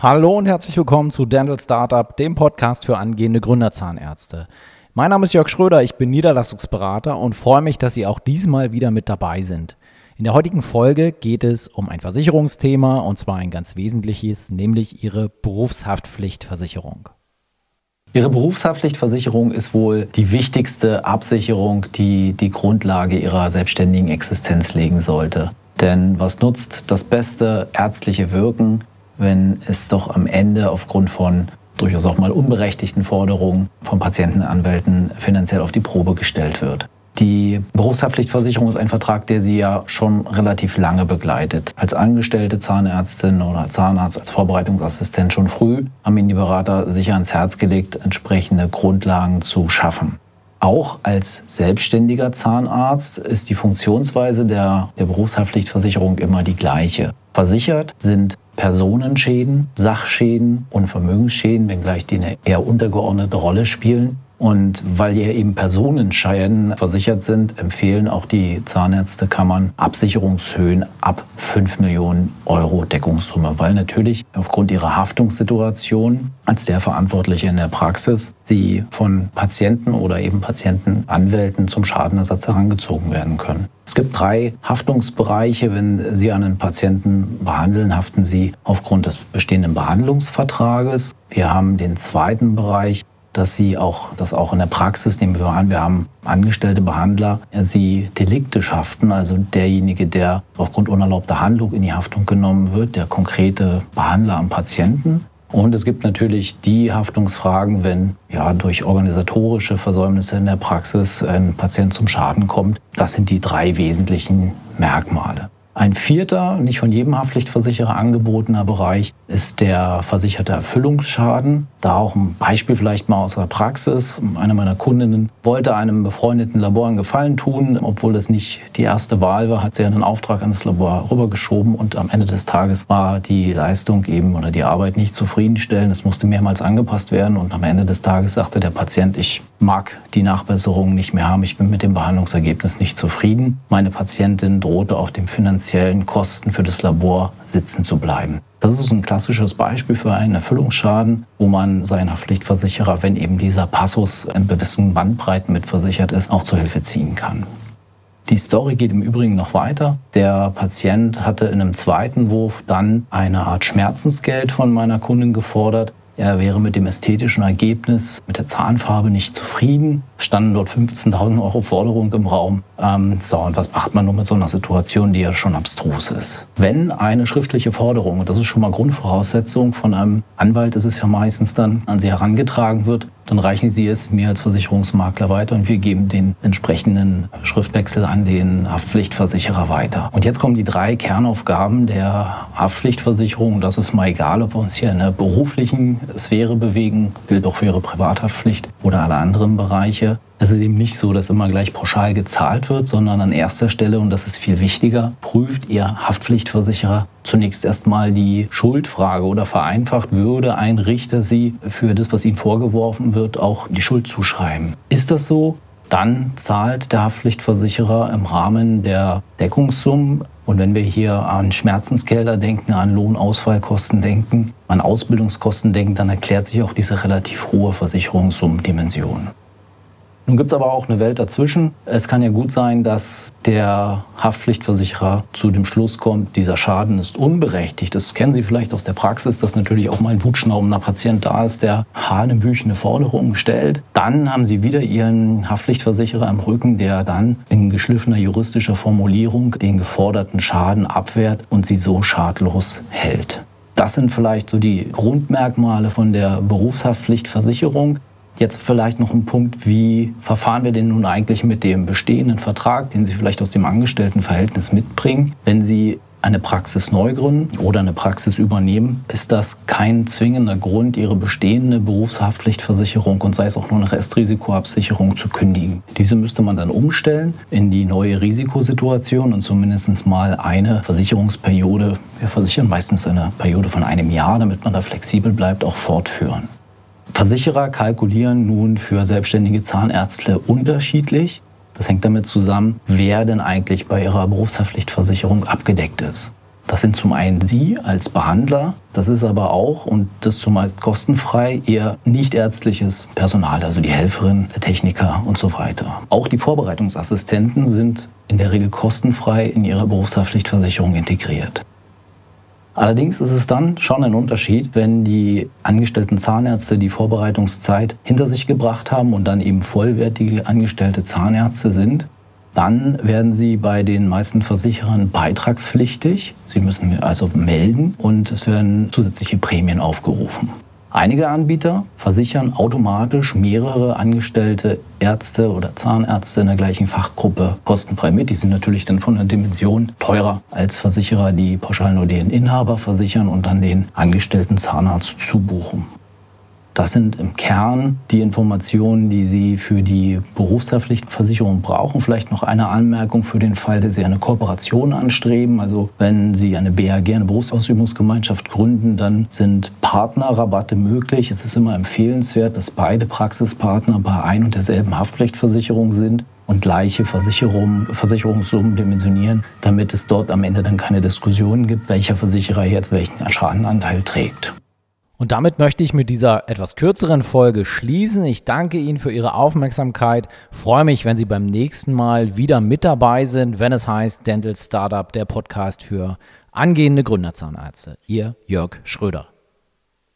Hallo und herzlich willkommen zu Dental Startup, dem Podcast für angehende Gründerzahnärzte. Mein Name ist Jörg Schröder, ich bin Niederlassungsberater und freue mich, dass Sie auch diesmal wieder mit dabei sind. In der heutigen Folge geht es um ein Versicherungsthema und zwar ein ganz wesentliches, nämlich Ihre Berufshaftpflichtversicherung. Ihre Berufshaftpflichtversicherung ist wohl die wichtigste Absicherung, die die Grundlage Ihrer selbstständigen Existenz legen sollte. Denn was nutzt das beste ärztliche Wirken, wenn es doch am Ende aufgrund von durchaus auch mal unberechtigten Forderungen von Patientenanwälten finanziell auf die Probe gestellt wird. Die Berufshaftpflichtversicherung ist ein Vertrag, der Sie ja schon relativ lange begleitet. Als angestellte Zahnärztin oder Zahnarzt, als Vorbereitungsassistent schon früh haben Ihnen die Berater sicher ans Herz gelegt, entsprechende Grundlagen zu schaffen. Auch als selbstständiger Zahnarzt ist die Funktionsweise der, der Berufshaftpflichtversicherung immer die gleiche. Versichert sind Personenschäden, Sachschäden und Vermögensschäden, wenngleich die eine eher untergeordnete Rolle spielen. Und weil hier eben Personenschäden versichert sind, empfehlen auch die Zahnärztekammern Absicherungshöhen ab 5 Millionen Euro Deckungssumme, weil natürlich aufgrund ihrer Haftungssituation als der Verantwortliche in der Praxis sie von Patienten oder eben Patientenanwälten zum Schadenersatz herangezogen werden können. Es gibt drei Haftungsbereiche. Wenn Sie einen Patienten behandeln, haften Sie aufgrund des bestehenden Behandlungsvertrages. Wir haben den zweiten Bereich, dass sie auch, dass auch in der Praxis, nehmen wir an, wir haben angestellte Behandler, sie Delikte schafften, also derjenige, der aufgrund unerlaubter Handlung in die Haftung genommen wird, der konkrete Behandler am Patienten. Und es gibt natürlich die Haftungsfragen, wenn ja durch organisatorische Versäumnisse in der Praxis ein Patient zum Schaden kommt. Das sind die drei wesentlichen Merkmale. Ein vierter, nicht von jedem Haftpflichtversicherer angebotener Bereich ist der versicherte Erfüllungsschaden. Da auch ein Beispiel vielleicht mal aus der Praxis. Eine meiner Kundinnen wollte einem befreundeten Labor einen Gefallen tun, obwohl es nicht die erste Wahl war, hat sie einen Auftrag an das Labor rübergeschoben und am Ende des Tages war die Leistung eben oder die Arbeit nicht zufriedenstellend. Es musste mehrmals angepasst werden und am Ende des Tages sagte der Patient, ich mag die Nachbesserung nicht mehr haben, ich bin mit dem Behandlungsergebnis nicht zufrieden. Meine Patientin drohte auf dem finanziellen Kosten für das Labor sitzen zu bleiben. Das ist ein klassisches Beispiel für einen Erfüllungsschaden, wo man seinen Haftpflichtversicherer, wenn eben dieser Passus in gewissen Bandbreiten mitversichert ist, auch zur Hilfe ziehen kann. Die Story geht im Übrigen noch weiter. Der Patient hatte in einem zweiten Wurf dann eine Art Schmerzensgeld von meiner Kundin gefordert. Er wäre mit dem ästhetischen Ergebnis, mit der Zahnfarbe nicht zufrieden. Standen dort 15.000 Euro Forderung im Raum. Ähm, so, und was macht man nun mit so einer Situation, die ja schon abstrus ist? Wenn eine schriftliche Forderung, und das ist schon mal Grundvoraussetzung von einem Anwalt, ist es ja meistens dann, an Sie herangetragen wird, dann reichen Sie es mir als Versicherungsmakler weiter und wir geben den entsprechenden Schriftwechsel an den Haftpflichtversicherer weiter. Und jetzt kommen die drei Kernaufgaben der Haftpflichtversicherung. Das ist mal egal, ob wir uns hier in der beruflichen Sphäre bewegen, gilt auch für Ihre Privathaftpflicht oder alle anderen Bereiche. Es ist eben nicht so, dass immer gleich pauschal gezahlt wird, sondern an erster Stelle, und das ist viel wichtiger, prüft Ihr Haftpflichtversicherer zunächst erstmal die Schuldfrage oder vereinfacht würde ein Richter Sie für das, was Ihnen vorgeworfen wird, auch die Schuld zuschreiben. Ist das so? Dann zahlt der Haftpflichtversicherer im Rahmen der Deckungssummen und wenn wir hier an Schmerzensgelder denken, an Lohnausfallkosten denken, an Ausbildungskosten denken, dann erklärt sich auch diese relativ hohe Versicherungssummendimension. Nun gibt es aber auch eine Welt dazwischen. Es kann ja gut sein, dass der Haftpflichtversicherer zu dem Schluss kommt, dieser Schaden ist unberechtigt. Das kennen Sie vielleicht aus der Praxis, dass natürlich auch mal ein wutschnaubender Patient da ist, der hanebüchene Forderungen stellt. Dann haben Sie wieder Ihren Haftpflichtversicherer im Rücken, der dann in geschliffener juristischer Formulierung den geforderten Schaden abwehrt und Sie so schadlos hält. Das sind vielleicht so die Grundmerkmale von der Berufshaftpflichtversicherung. Jetzt vielleicht noch ein Punkt, wie verfahren wir denn nun eigentlich mit dem bestehenden Vertrag, den Sie vielleicht aus dem Angestelltenverhältnis mitbringen? Wenn Sie eine Praxis neu gründen oder eine Praxis übernehmen, ist das kein zwingender Grund, Ihre bestehende Berufshaftpflichtversicherung und sei es auch nur eine Restrisikoabsicherung zu kündigen. Diese müsste man dann umstellen in die neue Risikosituation und zumindest mal eine Versicherungsperiode, wir versichern meistens eine Periode von einem Jahr, damit man da flexibel bleibt, auch fortführen. Versicherer kalkulieren nun für selbstständige Zahnärzte unterschiedlich. Das hängt damit zusammen, wer denn eigentlich bei ihrer Berufshaftpflichtversicherung abgedeckt ist. Das sind zum einen Sie als Behandler, das ist aber auch, und das zumeist kostenfrei, Ihr nichtärztliches Personal, also die Helferin, der Techniker und so weiter. Auch die Vorbereitungsassistenten sind in der Regel kostenfrei in Ihre Berufshaftpflichtversicherung integriert. Allerdings ist es dann schon ein Unterschied, wenn die angestellten Zahnärzte die Vorbereitungszeit hinter sich gebracht haben und dann eben vollwertige angestellte Zahnärzte sind dann werden Sie bei den meisten Versicherern beitragspflichtig. Sie müssen also melden und es werden zusätzliche Prämien aufgerufen. Einige Anbieter versichern automatisch mehrere angestellte Ärzte oder Zahnärzte in der gleichen Fachgruppe kostenfrei mit. Die sind natürlich dann von der Dimension teurer als Versicherer, die pauschal nur den Inhaber versichern und dann den angestellten Zahnarzt zubuchen. Das sind im Kern die Informationen, die Sie für die Berufshaftpflichtversicherung brauchen. Vielleicht noch eine Anmerkung für den Fall, dass Sie eine Kooperation anstreben. Also wenn Sie eine BAG, eine Berufsausübungsgemeinschaft gründen, dann sind Partnerrabatte möglich. Es ist immer empfehlenswert, dass beide Praxispartner bei ein und derselben Haftpflichtversicherung sind und gleiche Versicherung, Versicherungssummen dimensionieren, damit es dort am Ende dann keine Diskussionen gibt, welcher Versicherer jetzt welchen Schadenanteil trägt. Und damit möchte ich mit dieser etwas kürzeren Folge schließen. Ich danke Ihnen für Ihre Aufmerksamkeit. Freue mich, wenn Sie beim nächsten Mal wieder mit dabei sind, wenn es heißt Dental Startup, der Podcast für angehende Gründerzahnärzte. Ihr Jörg Schröder.